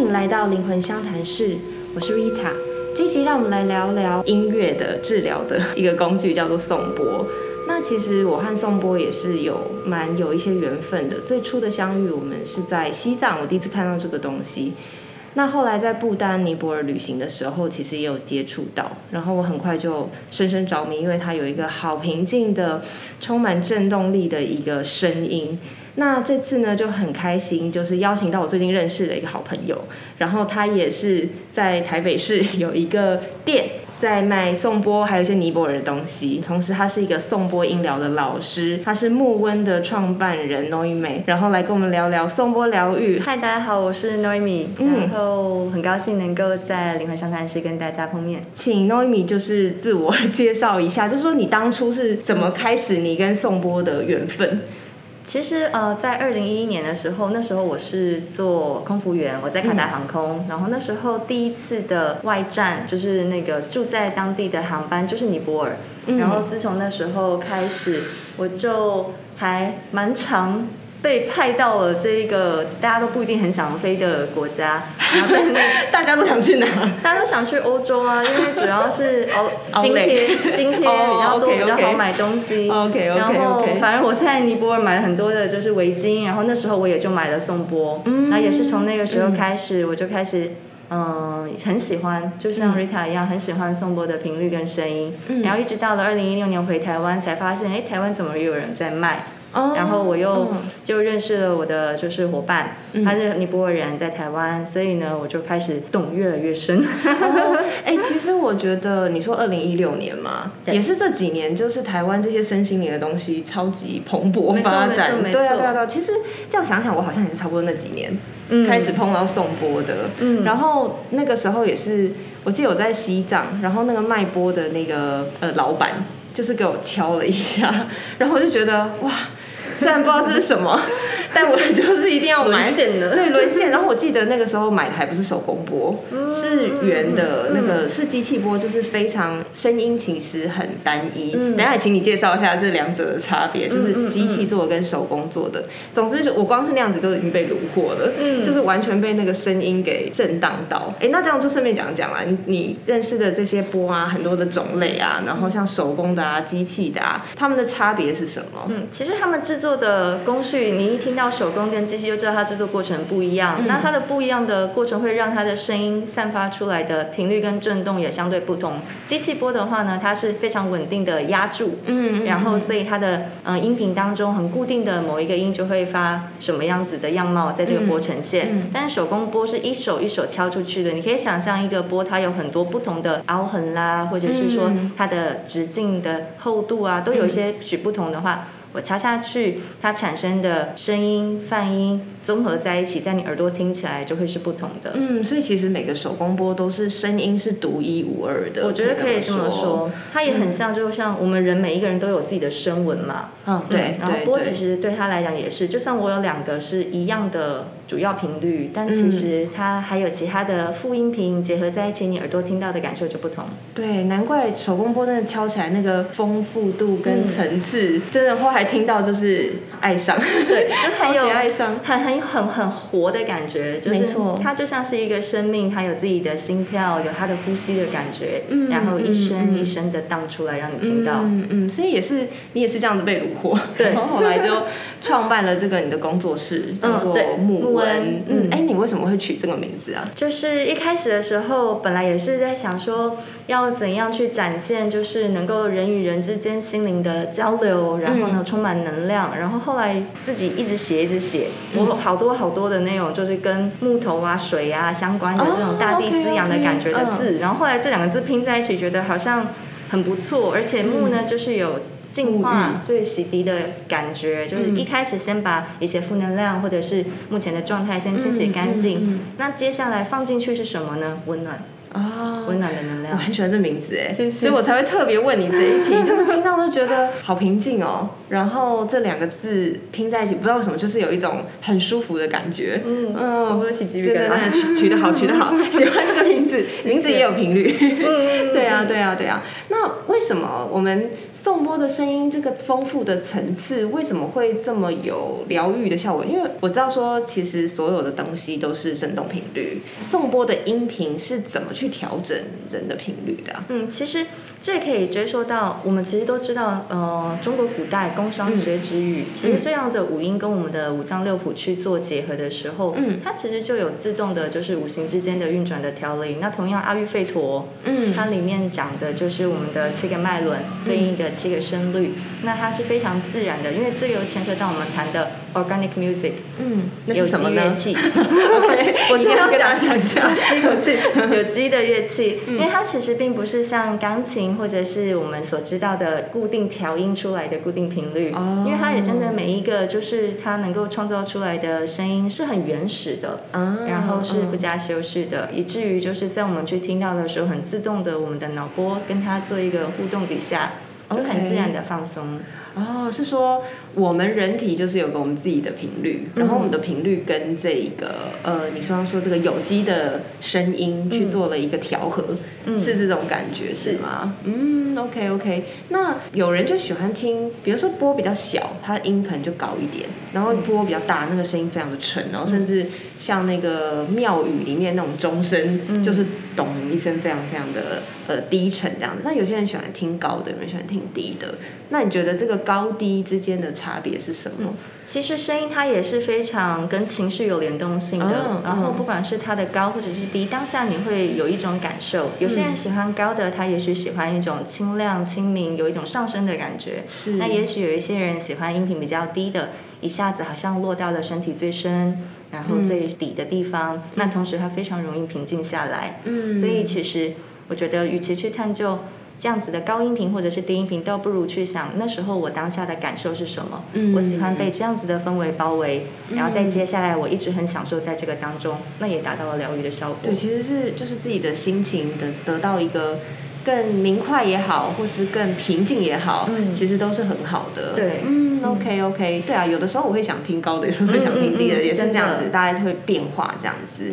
迎来到灵魂相谈室，我是 Rita。这期让我们来聊聊音乐的治疗的一个工具，叫做颂钵。那其实我和颂钵也是有蛮有一些缘分的。最初的相遇，我们是在西藏，我第一次看到这个东西。那后来在不丹、尼泊尔旅行的时候，其实也有接触到，然后我很快就深深着迷，因为它有一个好平静的、充满震动力的一个声音。那这次呢就很开心，就是邀请到我最近认识的一个好朋友，然后他也是在台北市有一个店。在卖颂钵，还有一些尼泊尔的东西。同时，他是一个颂钵音疗的老师，他是木温的创办人 Noemi，然后来跟我们聊聊颂钵疗愈。嗨，大家好，我是 Noemi，然后很高兴能够在灵魂相谈室跟大家碰面。请 Noemi 就是自我介绍一下，就是说你当初是怎么开始你跟颂钵的缘分？其实呃，在二零一一年的时候，那时候我是做空服员，我在卡达航空，然后那时候第一次的外站就是那个住在当地的航班就是尼泊尔，然后自从那时候开始，我就还蛮长。被派到了这一个大家都不一定很想飞的国家，大家都想去哪？大家都想去欧洲啊，因为主要是 哦津贴津贴比较多，比较好买东西。OK OK OK。然后反正我在尼泊尔买了很多的就是围巾，然后那时候我也就买了颂钵，那也是从那个时候开始，我就开始嗯很喜欢，就像 Rita 一样很喜欢颂钵的频率跟声音，然后一直到了二零一六年回台湾才发现，哎，台湾怎么有人在卖？然后我又就认识了我的就是伙伴，他是尼泊尔人，在台湾，所以呢，我就开始懂越来越深。哎，其实我觉得你说二零一六年嘛，也是这几年，就是台湾这些身心灵的东西超级蓬勃发展。对啊，对啊，对啊。其实这样想想，我好像也是差不多那几年开始碰到颂钵的。嗯。然后那个时候也是，我记得我在西藏，然后那个卖钵的那个呃老板，就是给我敲了一下，然后我就觉得哇。虽然不知道这是什么，但我就是一定要买。对，沦陷。然后我记得那个时候买的还不是手工钵，是圆的，那个是机器波，就是非常声音其实很单一。等下请你介绍一下这两者的差别，就是机器做的跟手工做的。总之，就我光是那样子都已经被虏获了，就是完全被那个声音给震荡到。哎，那这样就顺便讲讲啦，你你认识的这些波啊，很多的种类啊，然后像手工的啊、机器的啊，它们的差别是什么？嗯，其实他们制作。的工序，你一听到手工跟机器就知道它制作过程不一样。那它的不一样的过程会让它的声音散发出来的频率跟震动也相对不同。机器播的话呢，它是非常稳定的压住，嗯，然后所以它的嗯音频当中很固定的某一个音就会发什么样子的样貌在这个波呈现。但是手工波是一手一手敲出去的，你可以想象一个波它有很多不同的凹痕啦，或者是说它的直径的厚度啊，都有一些许不同的话。我敲下去，它产生的声音、泛音。综合在一起，在你耳朵听起来就会是不同的。嗯，所以其实每个手工波都是声音是独一无二的。我觉得可以这么说，它也很像，就像我们人每一个人都有自己的声纹嘛。嗯，对。然后波其实对他来讲也是，就像我有两个是一样的主要频率，但其实它还有其他的副音频结合在一起，你耳朵听到的感受就不同。对，难怪手工波真的敲起来那个丰富度跟层次，真的后还听到就是爱上，对，就很有爱上，很很。很很活的感觉，就是它就像是一个生命，它有自己的心跳，有它的呼吸的感觉，嗯然后一声一声的荡出来让你听到。嗯嗯，所以也是你也是这样子被虏获，对，然后后来就创办了这个你的工作室，叫做木温。嗯，哎，你为什么会取这个名字啊？就是一开始的时候，本来也是在想说要怎样去展现，就是能够人与人之间心灵的交流，然后呢充满能量，然后后来自己一直写一直写，我。好多好多的那种，就是跟木头啊、水啊相关的这种大地滋养的感觉的字，然后后来这两个字拼在一起，觉得好像很不错。而且木呢，就是有净化、对洗涤的感觉，就是一开始先把一些负能量或者是目前的状态先清洗干净，那接下来放进去是什么呢？温暖。啊，温暖的能量，我很喜欢这名字哎，所以我才会特别问你这一题，就是听到都觉得好平静哦。然后这两个字拼在一起，不知道为什么，就是有一种很舒服的感觉。嗯嗯，我起鸡皮疙瘩，取 取得好，取得好，喜欢这个名字，名字也有频率。嗯嗯，对啊对啊对啊。那那为什么我们颂钵的声音这个丰富的层次，为什么会这么有疗愈的效果？因为我知道说，其实所有的东西都是振动频率，颂钵的音频是怎么去调整人的频率的？嗯，其实这可以追溯到我们其实都知道，呃，中国古代工商角徵羽，其实这样的五音跟我们的五脏六腑去做结合的时候，嗯，它其实就有自动的，就是五行之间的运转的调理。那同样阿育吠陀，嗯，它里面讲的就是我们的七个脉轮对应的七个声律，那它是非常自然的，因为这又牵涉到我们谈的 organic music，嗯，有机乐器。OK，我今天要跟大家讲一下，吸一口气，有机的乐器，因为它其实并不是像钢琴或者是我们所知道的固定调音出来的固定频率，哦，因为它也真的每一个就是它能够创造出来的声音是很原始的，然后是不加修饰的，以至于就是在我们去听到的时候，很自动的我们的脑波跟它做一个互动底下，就很自然的放松。哦，是说我们人体就是有个我们自己的频率，然后我们的频率跟这个呃，你刚刚说这个有机的声音去做了一个调和，是这种感觉是吗？嗯，OK OK。那有人就喜欢听，比如说波比较小，它音可能就高一点，然后波比较大，那个声音非常的沉，然后甚至像那个庙宇里面那种钟声，就是咚一声，非常非常的呃低沉这样子。那有些人喜欢听高的，有人喜欢听低的。那你觉得这个？高低之间的差别是什么？其实声音它也是非常跟情绪有联动性的。然后不管是它的高或者是低，当下你会有一种感受。有些人喜欢高的，他也许喜欢一种清亮、清明，有一种上升的感觉。那也许有一些人喜欢音频比较低的，一下子好像落到了身体最深，然后最底的地方。那同时它非常容易平静下来。嗯。所以其实我觉得，与其去探究。这样子的高音频或者是低音频，倒不如去想那时候我当下的感受是什么。嗯，我喜欢被这样子的氛围包围，然后再接下来我一直很享受在这个当中，那也达到了疗愈的效果。对，其实是就是自己的心情的得到一个更明快也好，或是更平静也好，嗯，其实都是很好的。对，嗯，OK OK，对啊，有的时候我会想听高的，有时候会想听低的，也是这样子，大家会变化这样子。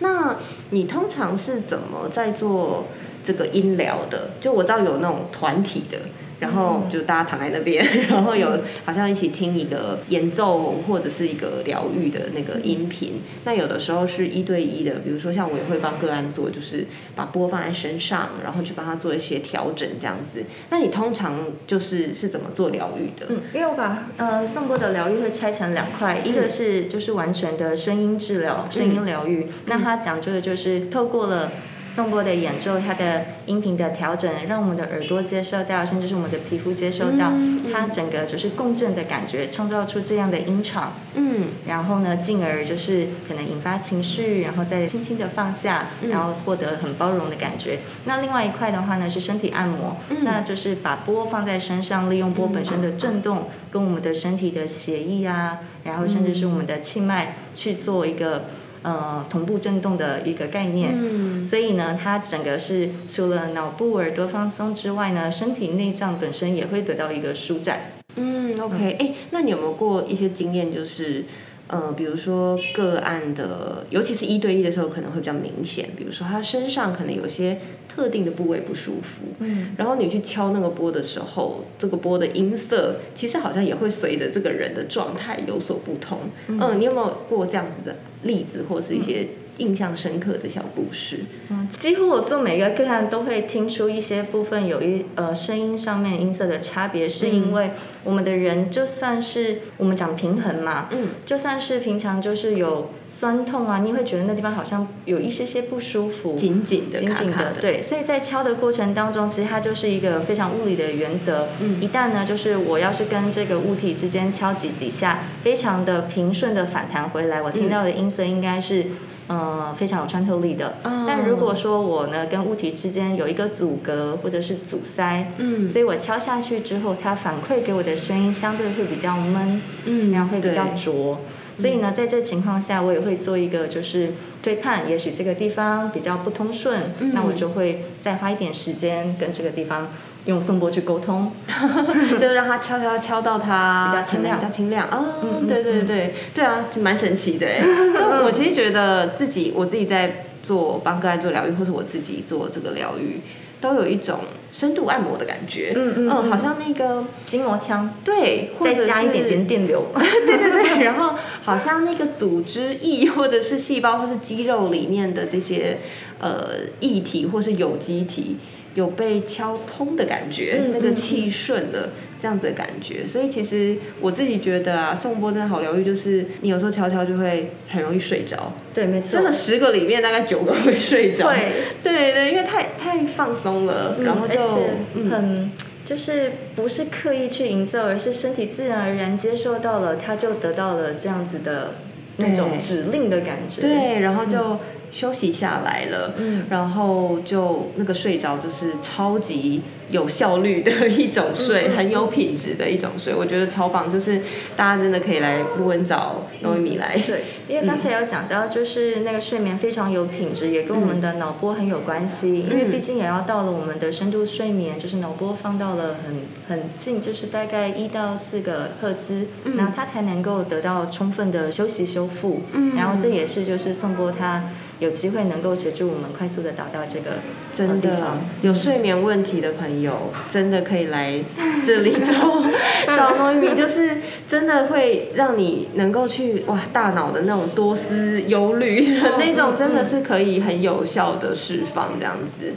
那你通常是怎么在做？这个音疗的，就我知道有那种团体的，然后就大家躺在那边，然后有好像一起听一个演奏或者是一个疗愈的那个音频。那有的时候是一对一的，比如说像我也会帮个案做，就是把波放在身上，然后去帮他做一些调整这样子。那你通常就是是怎么做疗愈的？嗯，因为我把呃送波的疗愈会拆成两块，一个是就是完全的声音治疗、声音疗愈，那它讲究的就是透过了。颂钵的演奏，它的音频的调整，让我们的耳朵接受到，甚至是我们的皮肤接受到，它整个就是共振的感觉，创造出这样的音场。嗯，然后呢，进而就是可能引发情绪，然后再轻轻的放下，然后获得很包容的感觉。那另外一块的话呢，是身体按摩，那就是把波放在身上，利用波本身的震动，跟我们的身体的血液啊，然后甚至是我们的气脉去做一个。呃，同步震动的一个概念，嗯，所以呢，它整个是除了脑部、耳朵放松之外呢，身体内脏本身也会得到一个舒展。嗯，OK，哎，那你有没有过一些经验，就是呃，比如说个案的，尤其是一对一的时候，可能会比较明显，比如说他身上可能有些。特定的部位不舒服，嗯，然后你去敲那个波的时候，这个波的音色其实好像也会随着这个人的状态有所不同。嗯，你有没有过这样子的例子，或是一些印象深刻的小故事？嗯，几乎我做每个个案都会听出一些部分有一呃声音上面音色的差别，是因为我们的人就算是我们讲平衡嘛，嗯，就算是平常就是有。酸痛啊，你会觉得那地方好像有一些些不舒服，紧紧的、紧紧的，对。所以在敲的过程当中，其实它就是一个非常物理的原则。嗯。一旦呢，就是我要是跟这个物体之间敲击底下，非常的平顺的反弹回来，我听到的音色应该是，呃，非常有穿透力的。但如果说我呢跟物体之间有一个阻隔或者是阻塞，嗯，所以我敲下去之后，它反馈给我的声音相对会比较闷，嗯，然后会比较浊。所以呢，在这情况下，我也会做一个就是对判，也许这个地方比较不通顺，那我就会再花一点时间跟这个地方用颂钵去沟通，就让他敲敲敲到它比较清亮，比较清亮啊。对对对对啊，蛮神奇的。就我其实觉得自己，我自己在做帮个案做疗愈，或是我自己做这个疗愈。都有一种深度按摩的感觉。嗯嗯嗯，好像那个筋膜枪，对，或者加一点点电流。对对对，然后好像那个组织液或者是细胞或是肌肉里面的这些呃液体或是有机体。有被敲通的感觉，那个气顺了，这样子的感觉。所以其实我自己觉得啊，颂钵真的好疗愈，就是你有时候敲敲就会很容易睡着。对，没错。真的十个里面大概九个会睡着。对，对对，因为太太放松了，然后就很就是不是刻意去营造，而是身体自然而然接受到了，他就得到了这样子的那种指令的感觉。对，然后就。休息下来了，嗯，然后就那个睡着就是超级有效率的一种睡，很有品质的一种睡，我觉得超棒，就是大家真的可以来录文找诺米来。对，因为刚才有讲到，就是那个睡眠非常有品质，也跟我们的脑波很有关系，因为毕竟也要到了我们的深度睡眠，就是脑波放到了很很近，就是大概一到四个赫兹，然后它才能够得到充分的休息修复。嗯，然后这也是就是宋波他。有机会能够协助我们快速的达到这个真的有睡眠问题的朋友，真的可以来这里找 找糯米，就是真的会让你能够去哇，大脑的那种多思忧虑的那种，真的是可以很有效的释放这样子。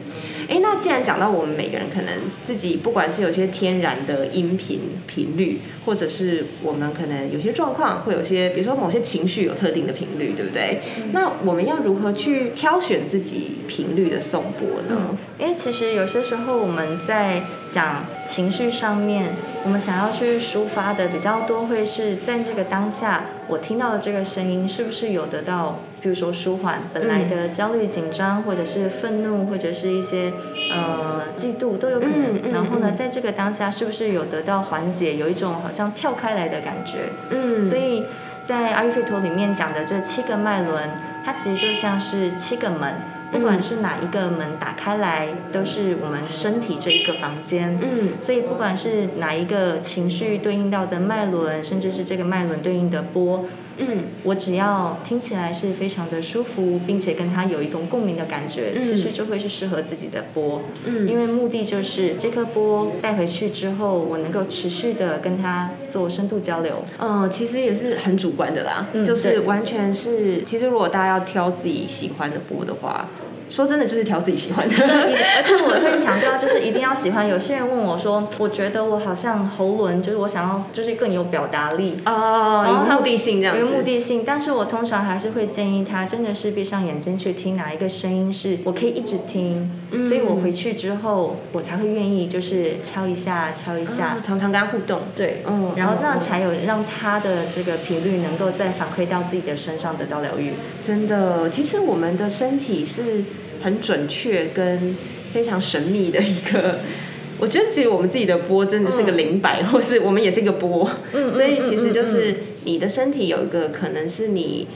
哎，那既然讲到我们每个人可能自己不管是有些天然的音频频率，或者是我们可能有些状况会有些，比如说某些情绪有特定的频率，对不对？那我们要如何去挑选自己频率的颂钵呢？因为其实有些时候我们在讲情绪上面，我们想要去抒发的比较多，会是在这个当下，我听到的这个声音是不是有得到？比如说舒缓本来的焦虑、紧张，或者是愤怒，或者是一些呃嫉妒都有可能。然后呢，在这个当下，是不是有得到缓解，有一种好像跳开来的感觉？嗯，所以在阿育吠陀里面讲的这七个脉轮，它其实就像是七个门。不管是哪一个门打开来，都是我们身体这一个房间。嗯，所以不管是哪一个情绪对应到的脉轮，甚至是这个脉轮对应的波，嗯，我只要听起来是非常的舒服，并且跟它有一种共鸣的感觉，其实就会是适合自己的波。嗯，因为目的就是这颗波带回去之后，我能够持续的跟它做深度交流。嗯，其实也是很主观的啦，就是完全是，其实如果大家要挑自己喜欢的波的话。说真的，就是挑自己喜欢的。而且我会强调，就是一定要喜欢。有些人问我说：“我觉得我好像喉轮，就是我想要，就是更有表达力哦，有目的性这样子。有目的性，但是我通常还是会建议他，真的是闭上眼睛去听哪一个声音是我可以一直听。所以我回去之后，我才会愿意就是敲一下，敲一下，常常跟他互动。对，嗯，然后那样才有让他的这个频率能够再反馈到自己的身上，得到疗愈。真的，其实我们的身体是。很准确跟非常神秘的一个，我觉得其实我们自己的波真的是个零百，或是我们也是一个波，嗯所以其实就是你的身体有一个可能是你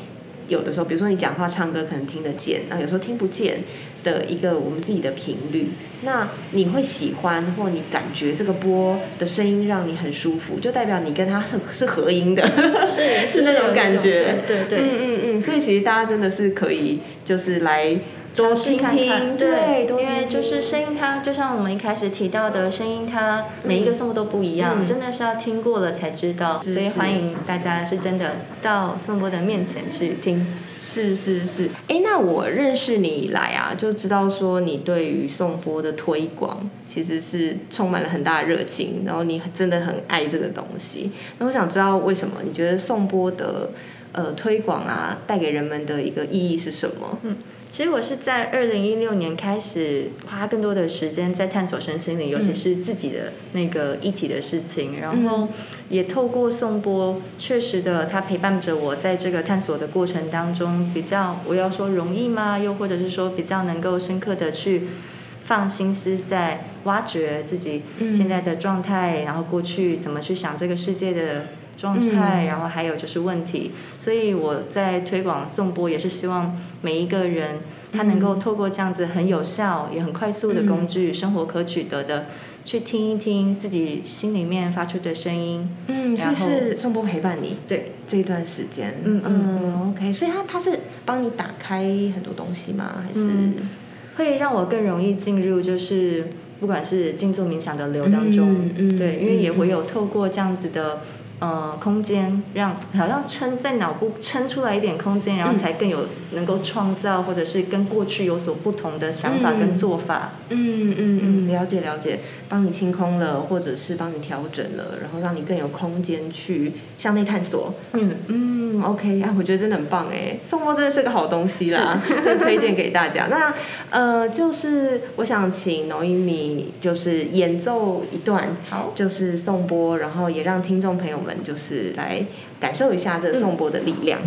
有的时候，比如说你讲话唱歌可能听得见，那有时候听不见的一个我们自己的频率，那你会喜欢或你感觉这个波的声音让你很舒服，就代表你跟它是是合音的，是是那种感觉，对对，嗯嗯嗯，所以其实大家真的是可以就是来。多听听，对，因为就是声音，它就像我们一开始提到的声音，它每一个颂钵都不一样，真的是要听过了才知道。所以欢迎大家是真的到颂波的面前去听。是是是，哎，那我认识你以来啊，就知道说你对于颂钵的推广其实是充满了很大的热情，然后你真的很爱这个东西。那我想知道为什么？你觉得颂钵的呃推广啊，带给人们的一个意义是什么？嗯。其实我是在二零一六年开始花更多的时间在探索身心灵，尤其是自己的那个一体的事情。然后也透过颂钵，确实的，他陪伴着我在这个探索的过程当中，比较我要说容易吗？又或者是说比较能够深刻的去放心思在挖掘自己现在的状态，然后过去怎么去想这个世界的。状态，然后还有就是问题，所以我在推广颂钵，也是希望每一个人他能够透过这样子很有效也很快速的工具，生活可取得的，去听一听自己心里面发出的声音。嗯，然后颂钵陪伴你，对这一段时间。嗯嗯，OK，所以他他是帮你打开很多东西吗？还是？会让我更容易进入，就是不管是静坐冥想的流当中，对，因为也会有透过这样子的。呃，空间让好像撑在脑部撑出来一点空间，然后才更有能够创造，或者是跟过去有所不同的想法跟做法。嗯嗯嗯，了解了解，帮你清空了，或者是帮你调整了，然后让你更有空间去向内探索。嗯嗯，OK，啊，我觉得真的很棒哎，颂钵真的是个好东西啦，真推荐给大家。那呃，就是我想请农一米就是演奏一段，好，就是颂钵，然后也让听众朋友们。就是来感受一下这颂钵的力量。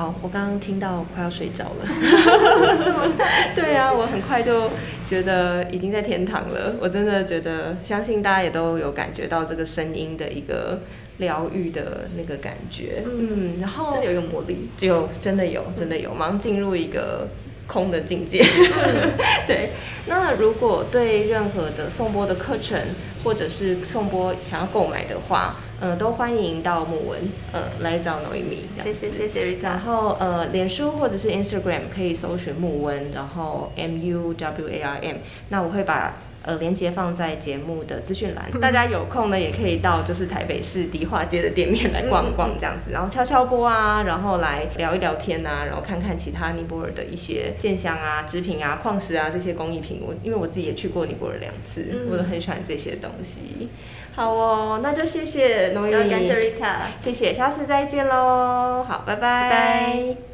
好，我刚刚听到快要睡着了。对啊，我很快就觉得已经在天堂了。我真的觉得，相信大家也都有感觉到这个声音的一个疗愈的那个感觉。嗯，然后真的有一个魔力，就真的有，真的有，马上进入一个空的境界。对，那如果对任何的颂钵的课程，或者是颂钵想要购买的话，呃，都欢迎到木文，呃，来找 Noemi。谢谢谢谢 Rita。然后呃，脸书或者是 Instagram 可以搜寻木文，然后 M U W A R M。那我会把呃链接放在节目的资讯栏，大家有空呢也可以到就是台北市迪化街的店面来逛逛这样子，然后敲敲波啊，然后来聊一聊天啊，然后看看其他尼泊尔的一些现象啊、织品啊、矿石啊这些工艺品。我因为我自己也去过尼泊尔两次，我都很喜欢这些东西。好哦，那就谢谢农业，感谢 Rita，谢谢，下次再见喽。好，拜拜。